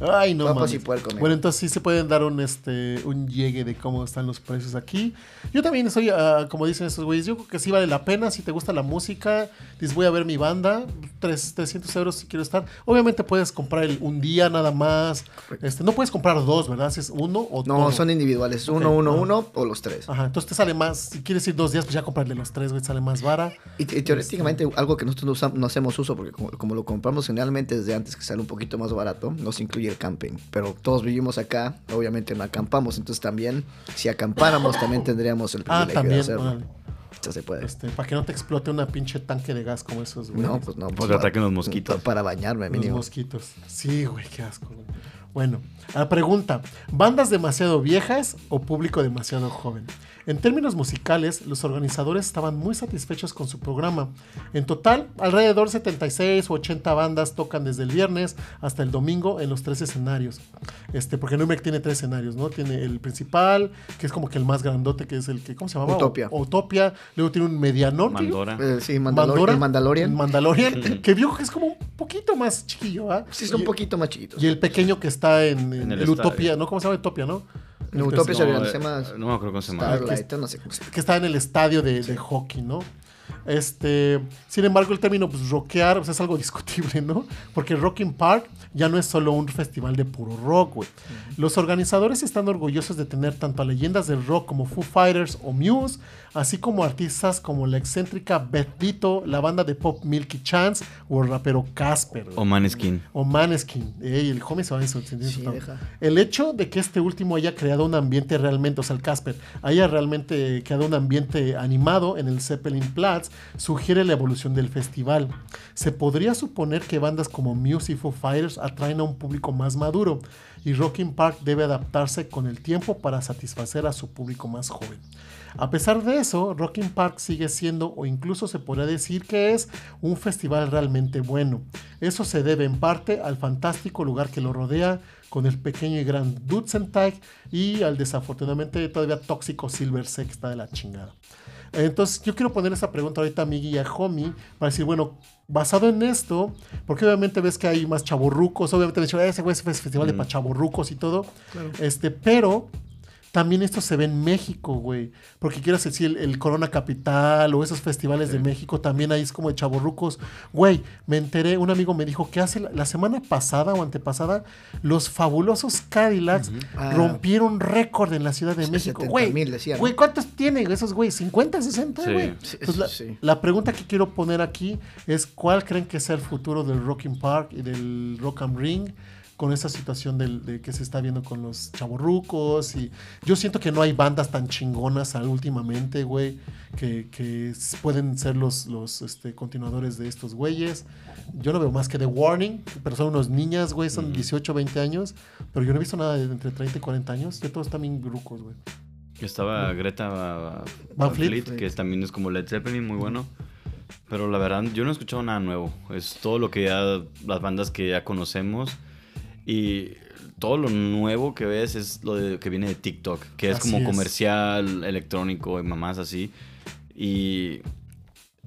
Ay, no mames. y puerco. Bueno, entonces sí se pueden dar un este un llegue de cómo están los precios aquí. Yo también soy, ah, como dicen estos güeyes, yo creo que sí vale la pena. Si te gusta la música, dices voy a ver mi banda, tres- 300 euros si quiero estar. Obviamente puedes comprar el- un día nada más. Este, no puedes comprar dos, ¿verdad? Si es uno o No, todo. son individuales. Uno, uno, uno o los tres. Ajá, entonces te sale más. Si quieres ir dos días, pues ya comprarle los tres, güey, sale más vara. Y, y teóricamente algo que nosotros no hacemos uso, porque como, como lo compramos generalmente desde antes, que sale un poquito más barato, nos incluye el camping. Pero todos vivimos acá, obviamente no acampamos, entonces también, si acampáramos, también tendríamos el Ah, privilegio de también. hacerlo. órale. Esto se puede. Este, para que no te explote una pinche tanque de gas como esos, güey. No, pues no. Pues, te ataquen los mosquitos. pa- Para bañarme, Los mínimo. mosquitos. Sí, güey, qué asco, güey. Bueno, la pregunta, ¿bandas demasiado viejas o público demasiado joven? En términos musicales, los organizadores estaban muy satisfechos con su programa. En total, alrededor 76 u 80 bandas tocan desde el viernes hasta el domingo en los tres escenarios. Este, porque Nuremberg tiene tres escenarios, ¿no? Tiene el principal, que es como que el más grandote, que es el que, ¿cómo se llama? Utopia. O- Utopia. Luego tiene un medianón. que- Mandora. Eh, sí, Mandalor- Mandora. el Mandalorian. Mandalorian, que vio que es como un poquito más chiquillo, ¿ah? sí, Y- un poquito más chiquitos. Y el pequeño que está en, en En el. Utopia, ¿no? ¿Cómo se llama Utopia, no? En Utopia se No, se llama no me acuerdo cómo se llama. Starlight, no sé que está en el estadio de, de hockey, ¿no? Este, sin embargo, el término pues, rockear pues, es algo <laughs> discutible, ¿no? Porque Rocking Park ya no es solo un festival de puro rock, güey. Los organizadores están orgullosos de tener tanto a leyendas del rock como Foo Fighters o Muse, así como artistas como la excéntrica Beth Ditto, la banda de pop Milky Chance o el rapero Casper. güey. O Maneskin. O Maneskin. Ey, el homie se va a Sí, deja. El hecho de que este último haya creado un ambiente realmente, o sea, el Casper, haya realmente creado un ambiente animado en el Zeppelin Platz, sugiere la evolución del festival. Se podría suponer que bandas como Muse y Foo Fighters atraen a un público más maduro, y Rocking Park debe adaptarse con el tiempo para satisfacer a su público más joven. A pesar de eso, Rocking Park sigue siendo, o incluso se podría decir que es, un festival realmente bueno. Eso se debe en parte al fantástico lugar que lo rodea, con el pequeño y gran Dutzenteig y al desafortunadamente todavía tóxico Silver está de la chingada. Entonces, yo quiero poner esa pregunta ahorita a Miggy y a Homie para decir, bueno, basado en esto, porque obviamente ves que hay más chaborrucos, obviamente me dicho, ese güey es festival de Mm. pa' chavorrucos y todo, este, pero también esto se ve en México, güey. Porque quieras decir el, el Corona Capital o esos festivales de México, también ahí es como de chaborrucos. Güey, me enteré, un amigo me dijo que hace la, la semana pasada o antepasada, los fabulosos Cadillacs Ah. rompieron récord en la Ciudad de México. 70,000 Güey, güey, ¿cuántos tienen esos güey? ¿50, 60, Sí. güey? Sí, Entonces, la, sí. la pregunta que quiero poner aquí es ¿cuál creen que sea el futuro del Rocking Park y del Rock am Ring? Con esa situación del, de que se está viendo con los chavorrucos y yo siento que no hay bandas tan chingonas últimamente, güey, que, que pueden ser los, los este, continuadores de estos güeyes. Yo no veo más que The Warning, pero son unos niñas, güey, son 18, 20 años, pero yo no he visto nada de entre 30 y 40 años, ya todos están bien grucos, güey. Estaba Greta Van Van Fleet. Fleet, que también es como Led Zeppelin, muy bueno. Pero la verdad, yo no he escuchado nada nuevo. Es todo lo que ya, las bandas que ya conocemos. Y todo lo nuevo que ves es lo de- que viene de TikTok, que es Así como es. comercial, electrónico y mamás así. Y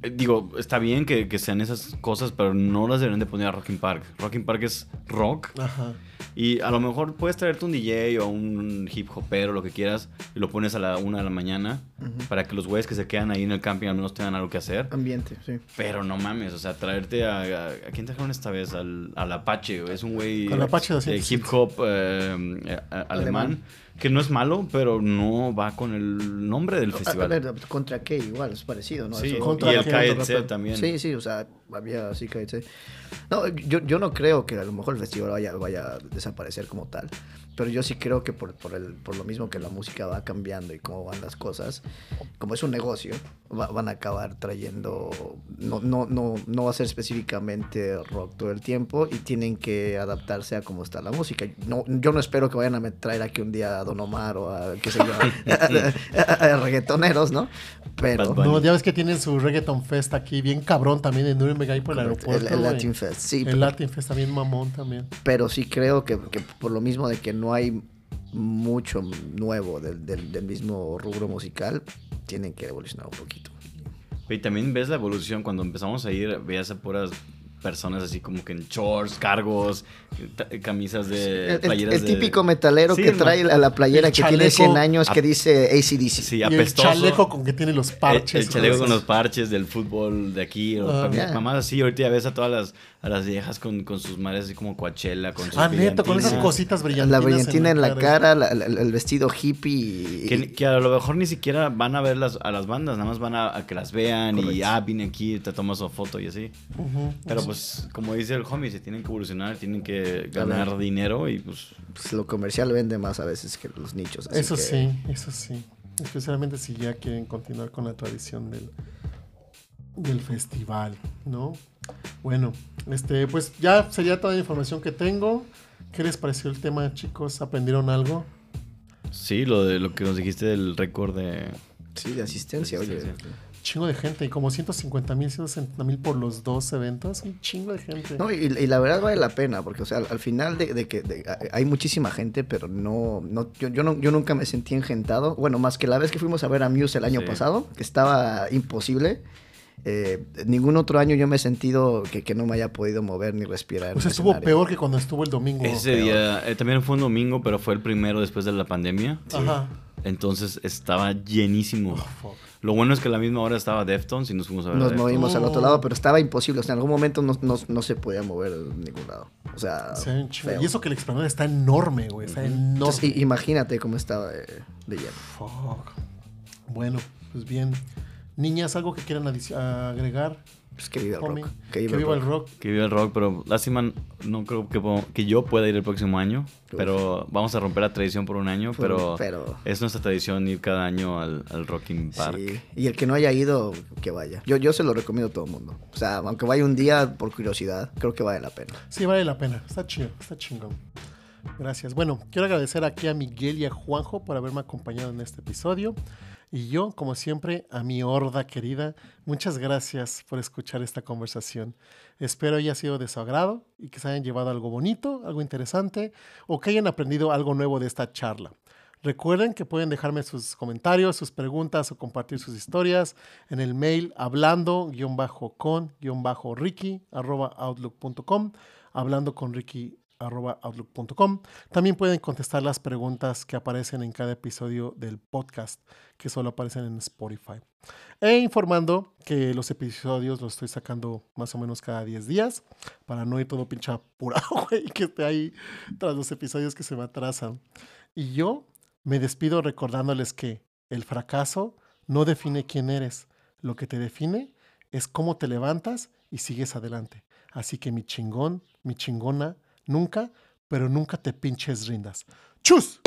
eh, digo, está bien que, que sean esas cosas, pero no las deberían de poner a Rocking Park. Rocking Park es rock. Ajá. Y a lo mejor puedes traerte un DJ o un hip hopero, lo que quieras, y lo pones a la una de la mañana para que los güeyes que se quedan ahí en el camping al menos tengan algo que hacer. Ambiente, sí. Pero no mames, o sea, traerte a. ¿A, a quién trajeron esta vez? Al, al Apache. Es un güey Al Apache de 207. hip hop eh, a- a- alemán, Alemán. que no es malo, pero no va con el nombre del A festival. ver, ¿contra qué? Igual, es parecido, ¿no? sí, Eso- contra y el KEC también. Sí, sí, o sea, había así KEC. No, yo, yo no creo que a lo mejor el festival vaya, vaya a desaparecer como tal, pero yo sí creo que por, por, el, por lo mismo que la música va cambiando y cómo van las cosas, como es un negocio, va- van a acabar trayendo, no, no, no, no va a ser específicamente rock todo el tiempo y tienen que adaptarse a cómo está la música. No, yo no espero que vayan a traer aquí un día a Don Omar o a, qué sé yo, <laughs> a, a- a- a reggaetoneros, ¿no? Pero... No, ya ves que tienen su Reggaeton Fest aquí, bien cabrón también en Nuremberg, ahí por el El, aeropuerto. el güey. Latin Fest, sí. El pero- Latin Fest también mamón también. pero sí creo que, que por lo mismo de que no hay mucho nuevo del, del- del mismo rubro musical, tienen que evolucionar un poquito. Y también ves la evolución cuando empezamos a ir, veías a puras personas así como que en shorts, cargos, camisas de El, el- playeras el de- típico metalero Sí, que trae a la playera El que tiene chaleco 100 años que dice ACDC. Sí, y el apestoso. chaleco con que tiene los parches. El, el chaleco con los parches del fútbol de aquí, Ah. también Ya. mamás así, ahorita ya ves a todas las, a las viejas con, con sus madres así como Coachella, con sus Ah, neto, con esas cositas brillantinas. la brillantina en la cara, la- la- el vestido hippie. y- Que, que a lo mejor ni siquiera van a ver las, a las bandas, nada más van a, a que las vean y ah, vine aquí, te tomas una foto y así. Ujú. Pero pues, como dice el homie, se tienen que evolucionar, tienen que ganar Claro. dinero y pues... pues, lo comercial vende más a veces que los nichos. así Eso que- sí, eso sí. Especialmente si ya quieren continuar con la tradición del, del festival, ¿no? Bueno, este, pues ya sería toda la información que tengo. ¿Qué les pareció el tema, chicos? ¿Aprendieron algo? Sí, lo de lo que nos dijiste del récord de... Sí, de asistencia, oye. Asistencia. Chingo de gente, y como 150 mil, 160 mil por los dos eventos, un chingo de gente. No, y, y la verdad vale la pena, porque, o sea, al, al final de, de que de- hay muchísima gente, pero no, no, yo, yo no, yo nunca me sentí engentado. Bueno, más que la vez que fuimos a ver a Muse el año Sí. pasado, que estaba imposible. Eh, ningún otro año yo me he sentido que, que no me haya podido mover ni respirar. pues un estuvo escenario. peor que cuando estuvo el domingo. Ese peor. día eh, también fue un domingo, pero fue el primero después de la pandemia. Ajá. Entonces estaba llenísimo. Oh, fuck. Lo bueno es que a la misma hora estaba Deftones y nos fuimos a ver. Nos movimos al otro Oh. lado, pero estaba imposible. O sea, en algún momento no, no, no se podía mover de ningún lado. O sea. Y eso que el explanada está enorme, güey. Está enorme. Entonces, imagínate cómo estaba de, de lleno. Fuck. Bueno, pues bien. Niñas, ¿algo que quieran agregar? Pues que viva el homie? rock. Que viva el rock. Que viva el rock, pero lástima, no creo que, yo pueda ir el próximo año. Uf. Pero vamos a romper la tradición por un año. Pero- es nuestra tradición ir cada año al, al Rocking Park. Sí, y el que no haya ido, que vaya. Yo, yo se lo recomiendo a todo el mundo. O sea, aunque vaya un día por curiosidad, creo que vale la pena. Sí, vale la pena. Está chido, está chingón. Gracias. Bueno, quiero agradecer aquí a Miguel y a Juanjo por haberme acompañado en este episodio. Y yo, como siempre, a mi horda querida, muchas gracias por escuchar esta conversación. Espero haya sido de su agrado y que se hayan llevado algo bonito, algo interesante o que hayan aprendido algo nuevo de esta charla. Recuerden que pueden dejarme sus comentarios, sus preguntas o compartir sus historias en el mail hablando-con-ricky outlook.com, hablando con Ricky outlook.com. También pueden contestar las preguntas que aparecen en cada episodio del podcast, que solo aparecen en Spotify. E informando que los episodios los estoy sacando más o menos cada 10 días, para no ir todo pinche apurado, <laughs> güey, que esté ahí tras los episodios que se me atrasan. Y yo me despido recordándoles que el fracaso no define quién eres. Lo que te define es cómo te levantas y sigues adelante. Así que mi chingón, mi chingona, nunca, pero nunca te pinches rindas. ¡Chus!